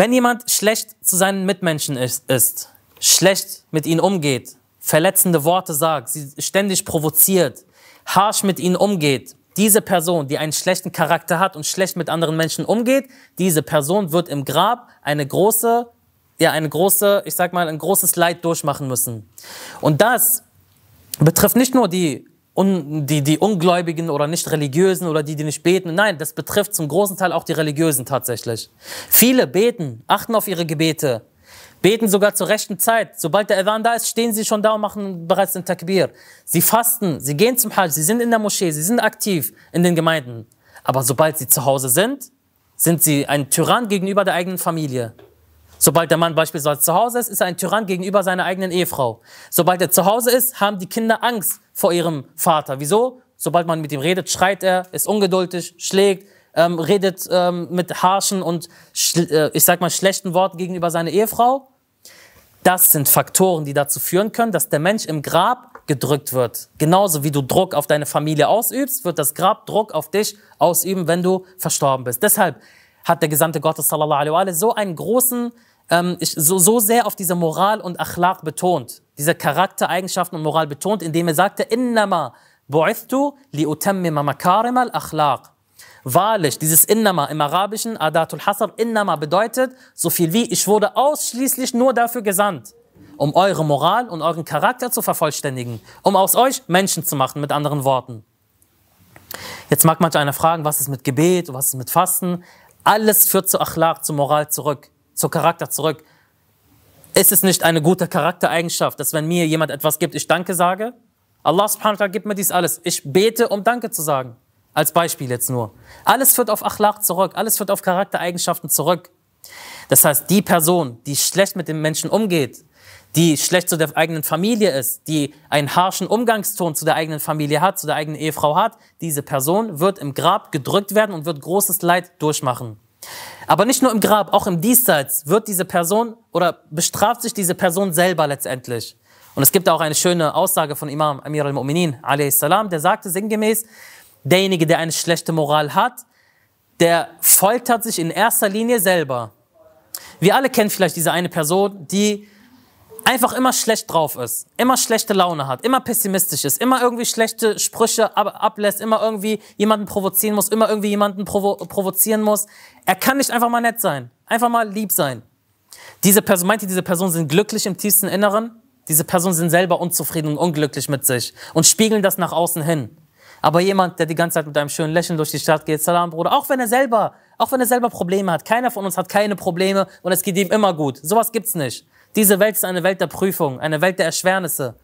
B: Wenn jemand schlecht zu seinen Mitmenschen ist, ist, schlecht mit ihnen umgeht, verletzende Worte sagt, sie ständig provoziert, harsh mit ihnen umgeht, diese Person, die einen schlechten Charakter hat und schlecht mit anderen Menschen umgeht, diese Person wird im Grab eine große, ja, eine große, ich sag mal, ein großes Leid durchmachen müssen. Und das betrifft nicht nur die un, die, die Ungläubigen oder nicht Religiösen oder die, die nicht beten. Nein, das betrifft zum großen Teil auch die Religiösen tatsächlich. Viele beten, achten auf ihre Gebete, beten sogar zur rechten Zeit. Sobald der Adhan da ist, stehen sie schon da und machen bereits den Takbir. Sie fasten, sie gehen zum Hajj, sie sind in der Moschee, sie sind aktiv in den Gemeinden. Aber sobald sie zu Hause sind, sind sie ein Tyrann gegenüber der eigenen Familie. Sobald der Mann beispielsweise zu Hause ist, ist er ein Tyrann gegenüber seiner eigenen Ehefrau. Sobald er zu Hause ist, haben die Kinder Angst vor ihrem Vater. Wieso? Sobald man mit ihm redet, schreit er, ist ungeduldig, schlägt, ähm, redet ähm, mit harschen und äh, ich sag mal schlechten Worten gegenüber seiner Ehefrau. Das sind Faktoren, die dazu führen können, dass der Mensch im Grab gedrückt wird. Genauso wie du Druck auf deine Familie ausübst, wird das Grab Druck auf dich ausüben, wenn du verstorben bist. Deshalb hat der Gesandte Gottes sallallahu alaihi wa so einen großen ähm, so, so sehr auf diese Moral und Achlaq betont, diese Charaktereigenschaften und Moral betont, indem er sagte, Innama bu'ithtu li utammima makarim al-akhlaq. Wahrlich, dieses Innama im Arabischen, Adatul Hasr, Innama bedeutet so viel wie, ich wurde ausschließlich nur dafür gesandt, um eure Moral und euren Charakter zu vervollständigen, um aus euch Menschen zu machen, mit anderen Worten. Jetzt mag manch einer fragen, was ist mit Gebet, was ist mit Fasten? Alles führt zu Achlaq, zu Moral zurück zur Charakter zurück. Ist es nicht eine gute Charaktereigenschaft, dass wenn mir jemand etwas gibt, ich Danke sage? Allah subhanahu wa ta'ala gibt mir dies alles. Ich bete, um Danke zu sagen. Als Beispiel jetzt nur. Alles führt auf Achlaq zurück. Alles führt auf Charaktereigenschaften zurück. Das heißt, die Person, die schlecht mit dem Menschen umgeht, die schlecht zu der eigenen Familie ist, die einen harschen Umgangston zu der eigenen Familie hat, zu der eigenen Ehefrau hat, diese Person wird im Grab gedrückt werden und wird großes Leid durchmachen. Aber nicht nur im Grab, auch im Diesseits wird diese Person oder bestraft sich diese Person selber letztendlich. Und es gibt auch eine schöne Aussage von Imam Amir al-Mu'minin, salam, der sagte sinngemäß, derjenige, der eine schlechte Moral hat, der foltert sich in erster Linie selber. Wir alle kennen vielleicht diese eine Person, die einfach immer schlecht drauf ist, immer schlechte Laune hat, immer pessimistisch ist, immer irgendwie schlechte Sprüche ab ablässt, immer irgendwie jemanden provozieren muss, immer irgendwie jemanden provo provozieren muss. Er kann nicht einfach mal nett sein, einfach mal lieb sein. Diese Person, meint ihr, diese Personen sind glücklich im tiefsten Inneren? Diese Personen sind selber unzufrieden und unglücklich mit sich und spiegeln das nach außen hin. Aber jemand, der die ganze Zeit mit einem schönen Lächeln durch die Stadt geht, Salam, Bruder, auch wenn er selber, auch wenn er selber Probleme hat, keiner von uns hat keine Probleme und es geht ihm immer gut. Sowas gibt's nicht. Diese Welt ist eine Welt der Prüfung, eine Welt der Erschwernisse.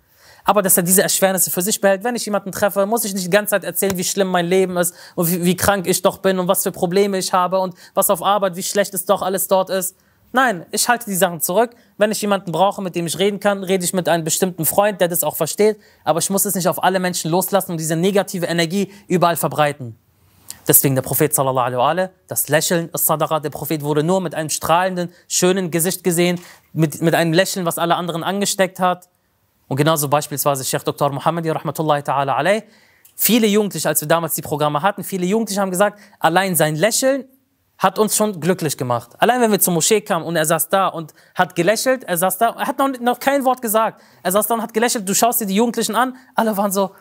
B: Aber dass er diese Erschwernisse für sich behält, wenn ich jemanden treffe, muss ich nicht die ganze Zeit erzählen, wie schlimm mein Leben ist und wie, wie krank ich doch bin und was für Probleme ich habe und was auf Arbeit, wie schlecht es doch alles dort ist. Nein, ich halte die Sachen zurück. Wenn ich jemanden brauche, mit dem ich reden kann, rede ich mit einem bestimmten Freund, der das auch versteht. Aber ich muss es nicht auf alle Menschen loslassen und diese negative Energie überall verbreiten. Deswegen der Prophet sallallahu alaihi das Lächeln ist Sadaqa. Der Prophet wurde nur mit einem strahlenden, schönen Gesicht gesehen, mit, mit einem Lächeln, was alle anderen angesteckt hat. Und genauso beispielsweise Sheikh Dr. Muhammadi rahmatullahi ta'ala alayh. Viele Jugendliche, als wir damals die Programme hatten, viele Jugendliche haben gesagt, allein sein Lächeln hat uns schon glücklich gemacht. Allein wenn wir zur Moschee kamen und er saß da und hat gelächelt, er saß da, er hat noch, noch kein Wort gesagt. Er saß da und hat gelächelt, du schaust dir die Jugendlichen an, alle waren so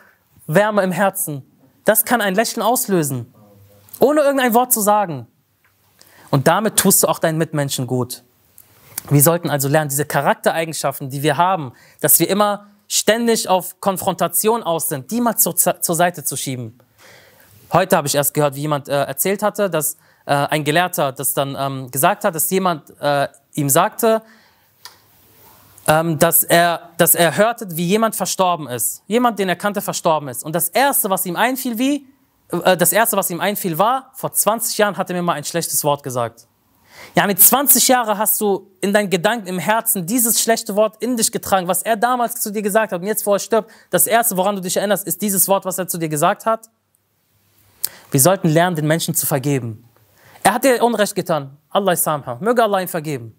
B: Wärme im Herzen. Das kann ein Lächeln auslösen, ohne irgendein Wort zu sagen. Und damit tust du auch deinen Mitmenschen gut. Wir sollten also lernen, diese Charaktereigenschaften, die wir haben, dass wir immer ständig auf Konfrontation aus sind, die mal zur, zur Seite zu schieben. Heute habe ich erst gehört, wie jemand äh, erzählt hatte, dass äh, ein Gelehrter das dann ähm, gesagt hat, dass jemand äh, ihm sagte, ähm, dass, er, dass er hörte, wie jemand verstorben ist. Jemand, den er kannte, verstorben ist. Und das Erste, was ihm einfiel, wie, das Erste, was ihm einfiel, war, vor 20 Jahren hat er mir mal ein schlechtes Wort gesagt. Ja, mit 20 Jahren hast du in deinen Gedanken, im Herzen dieses schlechte Wort in dich getragen, was er damals zu dir gesagt hat. Und jetzt, wo er stirbt, das Erste, woran du dich erinnerst, ist dieses Wort, was er zu dir gesagt hat. Wir sollten lernen, den Menschen zu vergeben. Er hat dir Unrecht getan. Allah ist samha. Möge Allah ihn vergeben.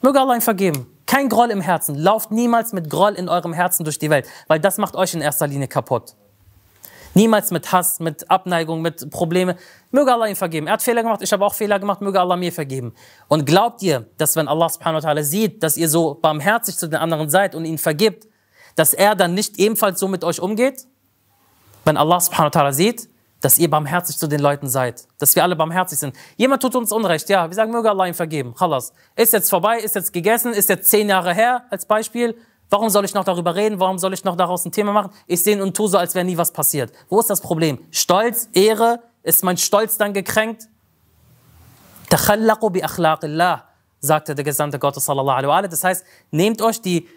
B: Möge Allah ihn vergeben. Kein Groll im Herzen. Lauft niemals mit Groll in eurem Herzen durch die Welt, weil das macht euch in erster Linie kaputt. Niemals mit Hass, mit Abneigung, mit Problemen. Möge Allah ihn vergeben. Er hat Fehler gemacht, ich habe auch Fehler gemacht, möge Allah mir vergeben. Und glaubt ihr, dass wenn Allah subhanahu wa ta'ala sieht, dass ihr so barmherzig zu den anderen seid und ihn vergibt, dass er dann nicht ebenfalls so mit euch umgeht? Wenn Allah subhanahu wa ta'ala sieht, dass ihr barmherzig zu den Leuten seid, dass wir alle barmherzig sind. Jemand tut uns Unrecht, ja, wir sagen, möge Allah ihm vergeben. Khalas. Ist jetzt vorbei, ist jetzt gegessen, ist jetzt zehn Jahre her als Beispiel. Warum soll ich noch darüber reden? Warum soll ich noch daraus ein Thema machen? Ich sehe und tue so, als wäre nie was passiert. Wo ist das Problem? Stolz, Ehre, ist mein Stolz dann gekränkt? Takhallaqu bi akhlaqillah, sagte der Gesandte Gottes sallallahu alaihi wa Das heißt, nehmt euch die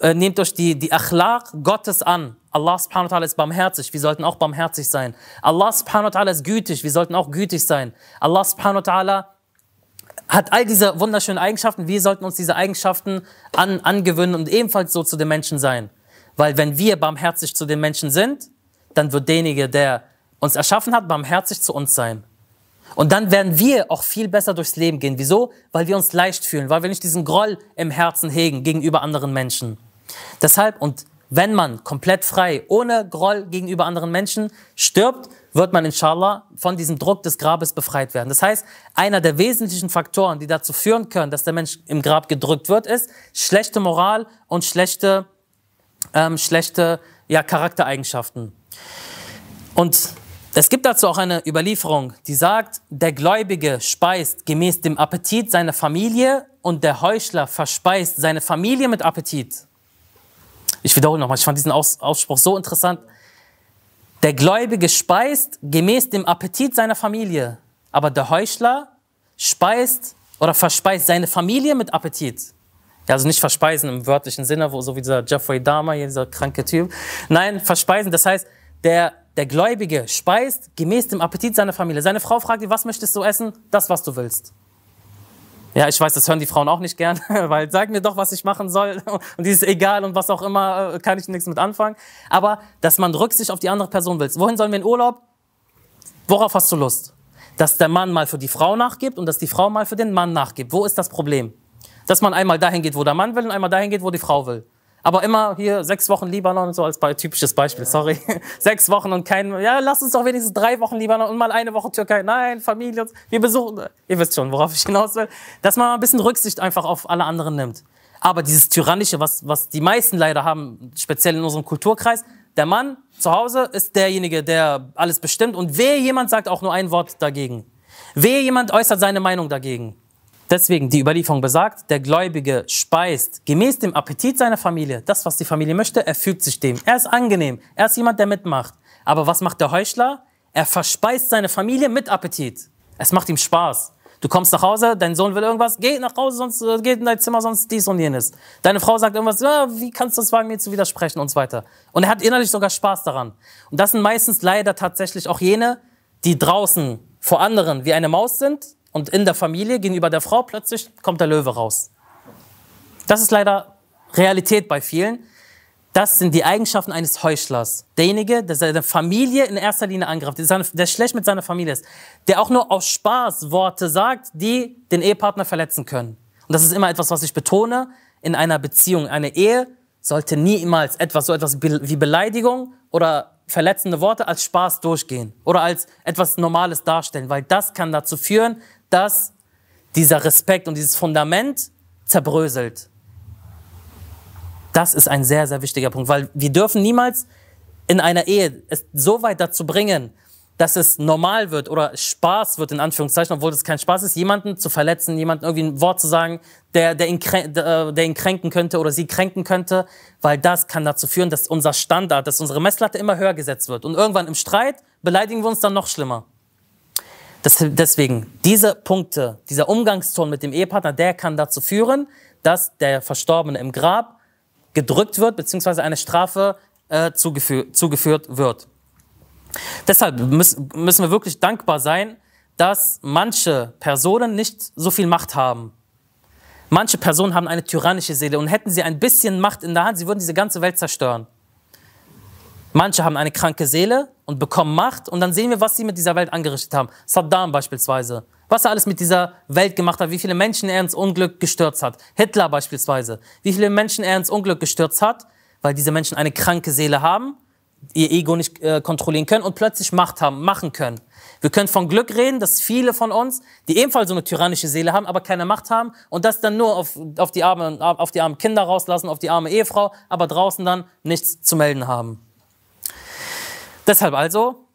B: äh, nehmt euch die, die Akhlaq Gottes an. Allah subhanahu wa ta'ala ist barmherzig, wir sollten auch barmherzig sein. Allah subhanahu wa ta'ala ist gütig, wir sollten auch gütig sein. Allah subhanahu wa ta'ala hat all diese wunderschönen Eigenschaften, wir sollten uns diese Eigenschaften an, angewöhnen und ebenfalls so zu den Menschen sein. Weil wenn wir barmherzig zu den Menschen sind, dann wird derjenige, der uns erschaffen hat, barmherzig zu uns sein. Und dann werden wir auch viel besser durchs Leben gehen. Wieso? Weil wir uns leicht fühlen, weil wir nicht diesen Groll im Herzen hegen gegenüber anderen Menschen. Deshalb, und wenn man komplett frei, ohne Groll gegenüber anderen Menschen stirbt, wird man inshallah von diesem Druck des Grabes befreit werden. Das heißt, einer der wesentlichen Faktoren, die dazu führen können, dass der Mensch im Grab gedrückt wird, ist schlechte Moral und schlechte, ähm, schlechte ja, Charaktereigenschaften. Und es gibt dazu auch eine Überlieferung, die sagt, der Gläubige speist gemäß dem Appetit seiner Familie und der Heuchler verspeist seine Familie mit Appetit. Ich wiederhole nochmal, ich fand diesen Aus Ausspruch so interessant. Der Gläubige speist gemäß dem Appetit seiner Familie, aber der Heuchler speist oder verspeist seine Familie mit Appetit. Ja, also nicht verspeisen im wörtlichen Sinne, wo so wie dieser Jeffrey Dahmer, hier dieser kranke Typ. Nein, verspeisen, das heißt, der, der Gläubige speist gemäß dem Appetit seiner Familie. Seine Frau fragt ihn, was möchtest du essen? Das, was du willst. Ja, ich weiß, das hören die Frauen auch nicht gern, weil sag mir doch, was ich machen soll und die ist egal und was auch immer, äh, kann ich nichts mit anfangen. Aber, dass man Rücksicht auf die andere Person will. Wohin sollen wir in Urlaub? Worauf hast du Lust? Dass der Mann mal für die Frau nachgibt und dass die Frau mal für den Mann nachgibt. Wo ist das Problem? Dass man einmal dahin geht, wo der Mann will und einmal dahin geht, wo die Frau will. Aber immer hier sechs Wochen Libanon, so als typisches Beispiel, sorry. sechs Wochen und kein, ja, lass uns doch wenigstens drei Wochen Libanon und mal eine Woche Türkei. Nein, Familie, wir besuchen, ihr wisst schon, worauf ich hinaus will. Dass man mal ein bisschen Rücksicht einfach auf alle anderen nimmt. Aber dieses Tyrannische, was, was die meisten leider haben, speziell in unserem Kulturkreis, der Mann zu Hause ist derjenige, der alles bestimmt und wer jemand sagt auch nur ein Wort dagegen. Wer jemand äußert seine Meinung dagegen. Deswegen, die Überlieferung besagt, der Gläubige speist gemäß dem Appetit seiner Familie. Das, was die Familie möchte, er fügt sich dem. Er ist angenehm. Er ist jemand, der mitmacht. Aber was macht der Heuchler? Er verspeist seine Familie mit Appetit. Es macht ihm Spaß. Du kommst nach Hause, dein Sohn will irgendwas, geh nach Hause, sonst äh, geht in dein Zimmer, sonst dies und jenes. Deine Frau sagt irgendwas, ja, wie kannst du es wagen, mir zu widersprechen und so weiter. Und er hat innerlich sogar Spaß daran. Und das sind meistens leider tatsächlich auch jene, die draußen vor anderen wie eine Maus sind, und in der Familie gegenüber der Frau plötzlich kommt der Löwe raus. Das ist leider Realität bei vielen. Das sind die Eigenschaften eines Heuchlers. Derjenige, der seine Familie in erster Linie angreift, der schlecht mit seiner Familie ist, der auch nur aus Spaß Worte sagt, die den Ehepartner verletzen können. Und das ist immer etwas, was ich betone. In einer Beziehung, eine Ehe sollte niemals etwas, so etwas wie Beleidigung oder verletzende Worte als Spaß durchgehen oder als etwas Normales darstellen, weil das kann dazu führen, dass dieser Respekt und dieses Fundament zerbröselt. Das ist ein sehr, sehr wichtiger Punkt, weil wir dürfen niemals in einer Ehe es so weit dazu bringen, dass es normal wird oder Spaß wird, in Anführungszeichen, obwohl es kein Spaß ist, jemanden zu verletzen, jemanden irgendwie ein Wort zu sagen, der, der, ihn, der, der ihn kränken könnte oder sie kränken könnte, weil das kann dazu führen, dass unser Standard, dass unsere Messlatte immer höher gesetzt wird. Und irgendwann im Streit beleidigen wir uns dann noch schlimmer. Das, deswegen, diese Punkte, dieser Umgangston mit dem Ehepartner, der kann dazu führen, dass der Verstorbene im Grab gedrückt wird, beziehungsweise eine Strafe äh, zugeführt, zugeführt wird. Deshalb müssen, müssen wir wirklich dankbar sein, dass manche Personen nicht so viel Macht haben. Manche Personen haben eine tyrannische Seele und hätten sie ein bisschen Macht in der Hand, sie würden diese ganze Welt zerstören. Manche haben eine kranke Seele und bekommen Macht und dann sehen wir, was sie mit dieser Welt angerichtet haben. Saddam beispielsweise. Was er alles mit dieser Welt gemacht hat, wie viele Menschen er ins Unglück gestürzt hat. Hitler beispielsweise. Wie viele Menschen er ins Unglück gestürzt hat, weil diese Menschen eine kranke Seele haben, ihr Ego nicht äh, kontrollieren können und plötzlich Macht haben, machen können. Wir können von Glück reden, dass viele von uns, die ebenfalls so eine tyrannische Seele haben, aber keine Macht haben und das dann nur auf, auf, die, arme, auf die armen Kinder rauslassen, auf die arme Ehefrau, aber draußen dann nichts zu melden haben. Deshalb also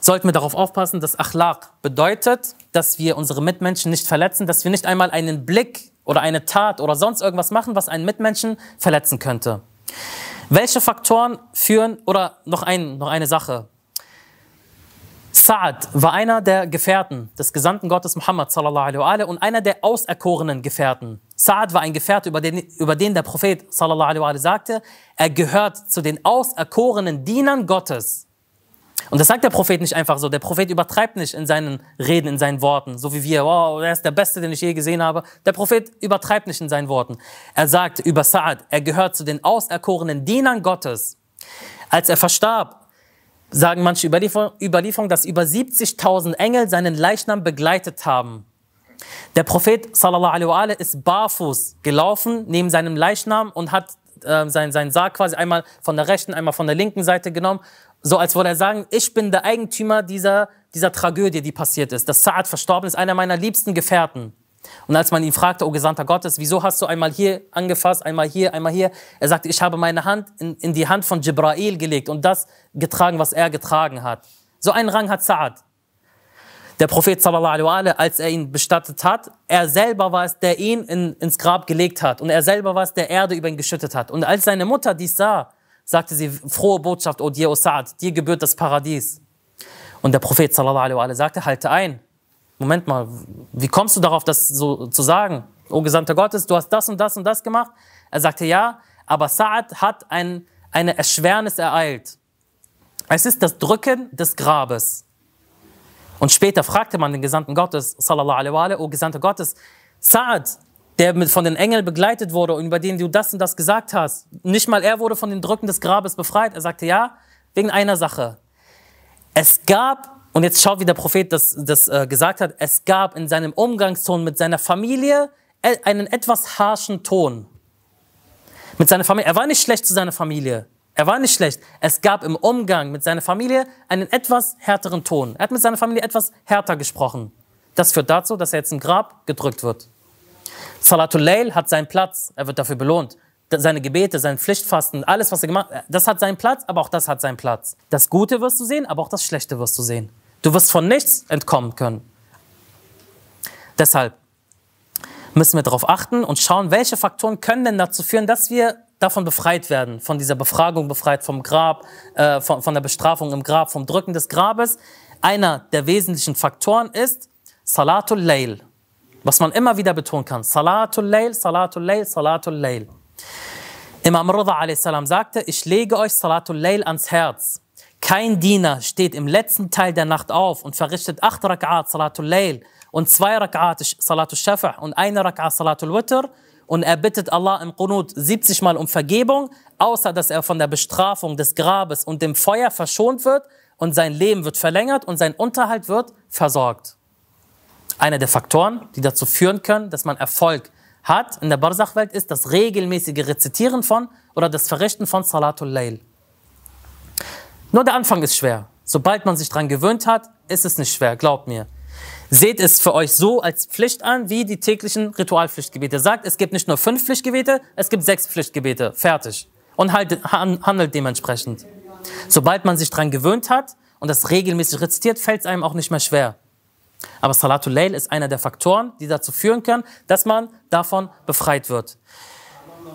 B: sollten wir darauf aufpassen, dass Achlaq bedeutet, dass wir unsere Mitmenschen nicht verletzen, dass wir nicht einmal einen Blick oder eine Tat oder sonst irgendwas machen, was einen Mitmenschen verletzen könnte. Welche Faktoren führen, oder noch, ein, noch eine Sache. Sa'ad war einer der Gefährten des Gesandten Gottes Muhammad und einer der auserkorenen Gefährten. Sa'ad war ein Gefährte, über den, über den der Prophet sallallahu alaihi sagte, er gehört zu den auserkorenen Dienern Gottes. Und das sagt der Prophet nicht einfach so. Der Prophet übertreibt nicht in seinen Reden, in seinen Worten, so wie wir, wow, er ist der Beste, den ich je gesehen habe. Der Prophet übertreibt nicht in seinen Worten. Er sagt über Sa'ad, er gehört zu den auserkorenen Dienern Gottes. Als er verstarb, sagen manche Überlieferungen, dass über 70.000 Engel seinen Leichnam begleitet haben. Der Prophet sallallahu alaihi ist barfuß gelaufen neben seinem Leichnam und hat äh, seinen, seinen Sarg quasi einmal von der rechten, einmal von der linken Seite genommen, so als würde er sagen, ich bin der Eigentümer dieser, dieser Tragödie, die passiert ist. Dass Sa'ad verstorben ist, einer meiner liebsten Gefährten. Und als man ihn fragte, o Gesandter Gottes, wieso hast du einmal hier angefasst, einmal hier, einmal hier? Er sagte, ich habe meine Hand in, in die Hand von Jibrail gelegt und das getragen, was er getragen hat. So einen Rang hat Sa'ad. Der Prophet sallallahu alaihi als er ihn bestattet hat, er selber war es, der ihn in, ins Grab gelegt hat und er selber war es, der Erde über ihn geschüttet hat. Und als seine Mutter dies sah, sagte sie, frohe Botschaft, O dir, O Sa'ad, dir gebührt das Paradies. Und der Prophet sallallahu alaihi sagte, halte ein. Moment mal, wie kommst du darauf, das so zu sagen? O Gesandter Gottes, du hast das und das und das gemacht? Er sagte, ja, aber Sa'ad hat ein, eine Erschwernis ereilt. Es ist das Drücken des Grabes. Und später fragte man den Gesandten Gottes, sallallahu alaihi wa o Gesandter Gottes, Sa'ad, der mit, von den Engeln begleitet wurde und über den du das und das gesagt hast, nicht mal er wurde von den Drücken des Grabes befreit. Er sagte, ja, wegen einer Sache. Es gab, und jetzt schaut, wie der Prophet das, das äh, gesagt hat, es gab in seinem Umgangston mit seiner Familie einen etwas harschen Ton. Mit seiner Familie. Er war nicht schlecht zu seiner Familie. Er war nicht schlecht. Es gab im Umgang mit seiner Familie einen etwas härteren Ton. Er hat mit seiner Familie etwas härter gesprochen. Das führt dazu, dass er jetzt im Grab gedrückt wird. Salatul Layl hat seinen Platz. Er wird dafür belohnt. Seine Gebete, sein Pflichtfasten, alles, was er gemacht hat, das hat seinen Platz, aber auch das hat seinen Platz. Das Gute wirst du sehen, aber auch das Schlechte wirst du sehen. Du wirst von nichts entkommen können. Deshalb müssen wir darauf achten und schauen, welche Faktoren können denn dazu führen, dass wir davon befreit werden, von dieser Befragung befreit, vom Grab, äh, von, von der Bestrafung im Grab, vom Drücken des Grabes. Einer der wesentlichen Faktoren ist Salatul Layl, was man immer wieder betonen kann. Salatul Layl, Salatul Layl, Salatul Layl. Imam Rida a.s. sagte, ich lege euch Salatul Layl ans Herz. Kein Diener steht im letzten Teil der Nacht auf und verrichtet acht Rak'at Salatul Layl und zwei Rak'at Salatul Shafa' und eine Rak'at Salatul Witr und er bittet Allah im Qunut 70 Mal um Vergebung, außer dass er von der Bestrafung des Grabes und dem Feuer verschont wird und sein Leben wird verlängert und sein Unterhalt wird versorgt. Einer der Faktoren, die dazu führen können, dass man Erfolg hat in der Barzach-Welt, ist das regelmäßige Rezitieren von oder das Verrichten von Salatul Layl. Nur der Anfang ist schwer. Sobald man sich daran gewöhnt hat, ist es nicht schwer, glaubt mir. Seht es für euch so als Pflicht an, wie die täglichen Ritualpflichtgebete. Sagt, es gibt nicht nur fünf Pflichtgebete, es gibt sechs Pflichtgebete. Fertig. Und halt, handelt dementsprechend. Sobald man sich daran gewöhnt hat und das regelmäßig rezitiert, fällt es einem auch nicht mehr schwer. Aber Salatul Layl ist einer der Faktoren, die dazu führen können, dass man davon befreit wird.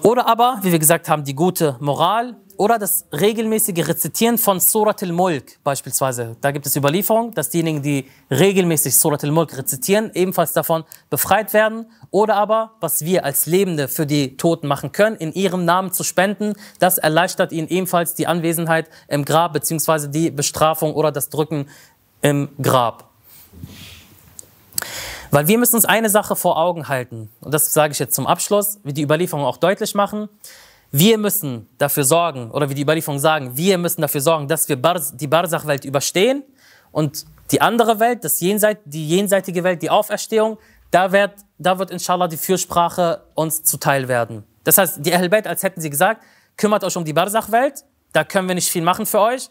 B: Oder aber, wie wir gesagt haben, die gute Moral oder das regelmäßige Rezitieren von Surat al-Mulk beispielsweise. Da gibt es Überlieferungen, dass diejenigen, die regelmäßig Surat al-Mulk rezitieren, ebenfalls davon befreit werden. Oder aber, was wir als Lebende für die Toten machen können, in ihrem Namen zu spenden, das erleichtert ihnen ebenfalls die Anwesenheit im Grab beziehungsweise die Bestrafung oder das Drücken im Grab. Weil wir müssen uns eine Sache vor Augen halten, und das sage ich jetzt zum Abschluss, wie die Überlieferungen auch deutlich machen. Wir müssen dafür sorgen, oder wie die Überlieferungen sagen, wir müssen dafür sorgen, dass wir die Barzach-Welt überstehen und die andere Welt, das Jenseit, die jenseitige Welt, die Auferstehung, da wird, da wird inshallah die Fürsprache uns zuteil werden. Das heißt, die Ahlbayt, als hätten sie gesagt, kümmert euch um die Barzach-Welt, da können wir nicht viel machen für euch,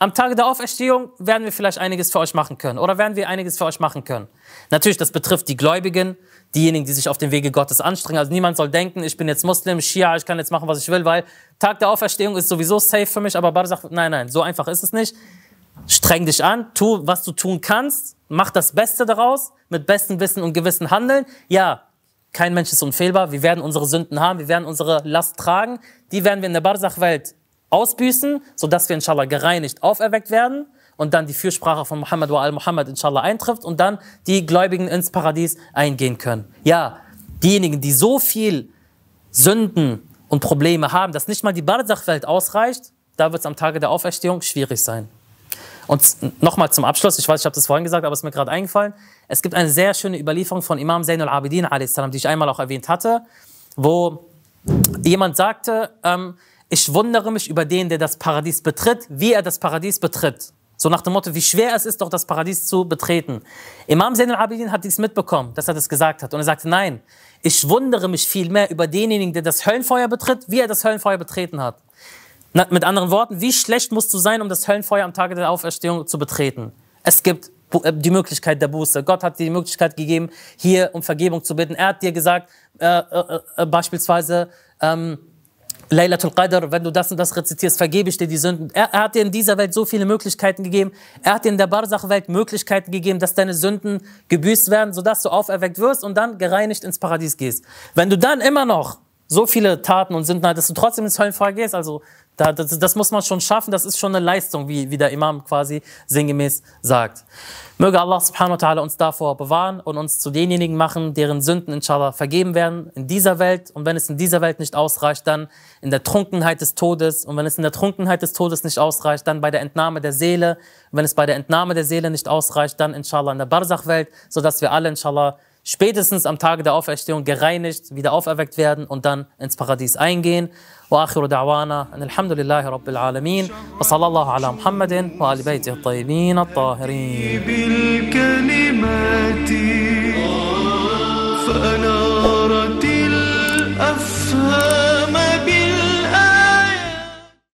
B: am Tage der Auferstehung werden wir vielleicht einiges für euch machen können oder werden wir einiges für euch machen können. Natürlich, das betrifft die Gläubigen, diejenigen, die sich auf dem Wege Gottes anstrengen. Also niemand soll denken, ich bin jetzt Muslim, Schia, ich kann jetzt machen, was ich will, weil Tag der Auferstehung ist sowieso safe für mich, aber Barzach, nein, nein, so einfach ist es nicht. Streng dich an, tu, was du tun kannst, mach das Beste daraus, mit bestem Wissen und Gewissen handeln. Ja, kein Mensch ist unfehlbar, wir werden unsere Sünden haben, wir werden unsere Last tragen, die werden wir in der Barzach-Welt ausbüßen, sodass wir inshallah gereinigt auferweckt werden und dann die Fürsprache von Muhammad wa al-Muhammad inshallah eintrifft und dann die Gläubigen ins Paradies eingehen können. Ja, diejenigen, die so viel Sünden und Probleme haben, dass nicht mal die Barzach-Welt ausreicht, da wird es am Tage der Auferstehung schwierig sein. Und nochmal zum Abschluss, ich weiß, ich habe das vorhin gesagt, aber es ist mir gerade eingefallen. Es gibt eine sehr schöne Überlieferung von Imam Zain al-Abidin, die ich einmal auch erwähnt hatte, wo jemand sagte, ähm, ich wundere mich über den, der das Paradies betritt, wie er das Paradies betritt. So nach dem Motto, wie schwer es ist, doch das Paradies zu betreten. Imam Zain al-Abidin hat dies mitbekommen, dass er das gesagt hat. Und er sagte, nein, ich wundere mich vielmehr über denjenigen, der das Höllenfeuer betritt, wie er das Höllenfeuer betreten hat. Na, mit anderen Worten, wie schlecht musst du sein, um das Höllenfeuer am Tage der Auferstehung zu betreten? Es gibt äh, die Möglichkeit der Buße. Gott hat dir die Möglichkeit gegeben, hier um Vergebung zu bitten. Er hat dir gesagt, äh, äh, äh beispielsweise, ähm, Laylatul Qadr, wenn du das und das rezitierst, vergebe ich dir die Sünden. Er, er, hat dir in dieser Welt so viele Möglichkeiten gegeben. Er hat dir in der Barzach-Welt Möglichkeiten gegeben, dass deine Sünden gebüßt werden, sodass du auferweckt wirst und dann gereinigt ins Paradies gehst. Wenn du dann immer noch so viele Taten und Sünden hast, dass du trotzdem ins Höllenfeuer gehst, also da, das, das, muss man schon schaffen, das ist schon eine Leistung, wie, wie der Imam quasi sinngemäß sagt. Möge Allah subhanahu wa ta'ala uns davor bewahren und uns zu denjenigen machen, deren Sünden inshallah vergeben werden in dieser Welt. Und wenn es in dieser Welt nicht ausreicht, dann in der Trunkenheit des Todes. Und wenn es in der Trunkenheit des Todes nicht ausreicht, dann bei der Entnahme der Seele. Und wenn es bei der Entnahme der Seele nicht ausreicht, dann inshallah in der Barzach-Welt, sodass wir alle inshallah spätestens am Tage der Auferstehung gereinigt, wieder auferweckt werden und dann ins Paradies eingehen. وآخر دعوانا أن الحمد لله رب العالمين وصلى الله على محمد وآل بيته الطيبين الطاهرين.
A: بالكلمات فأنا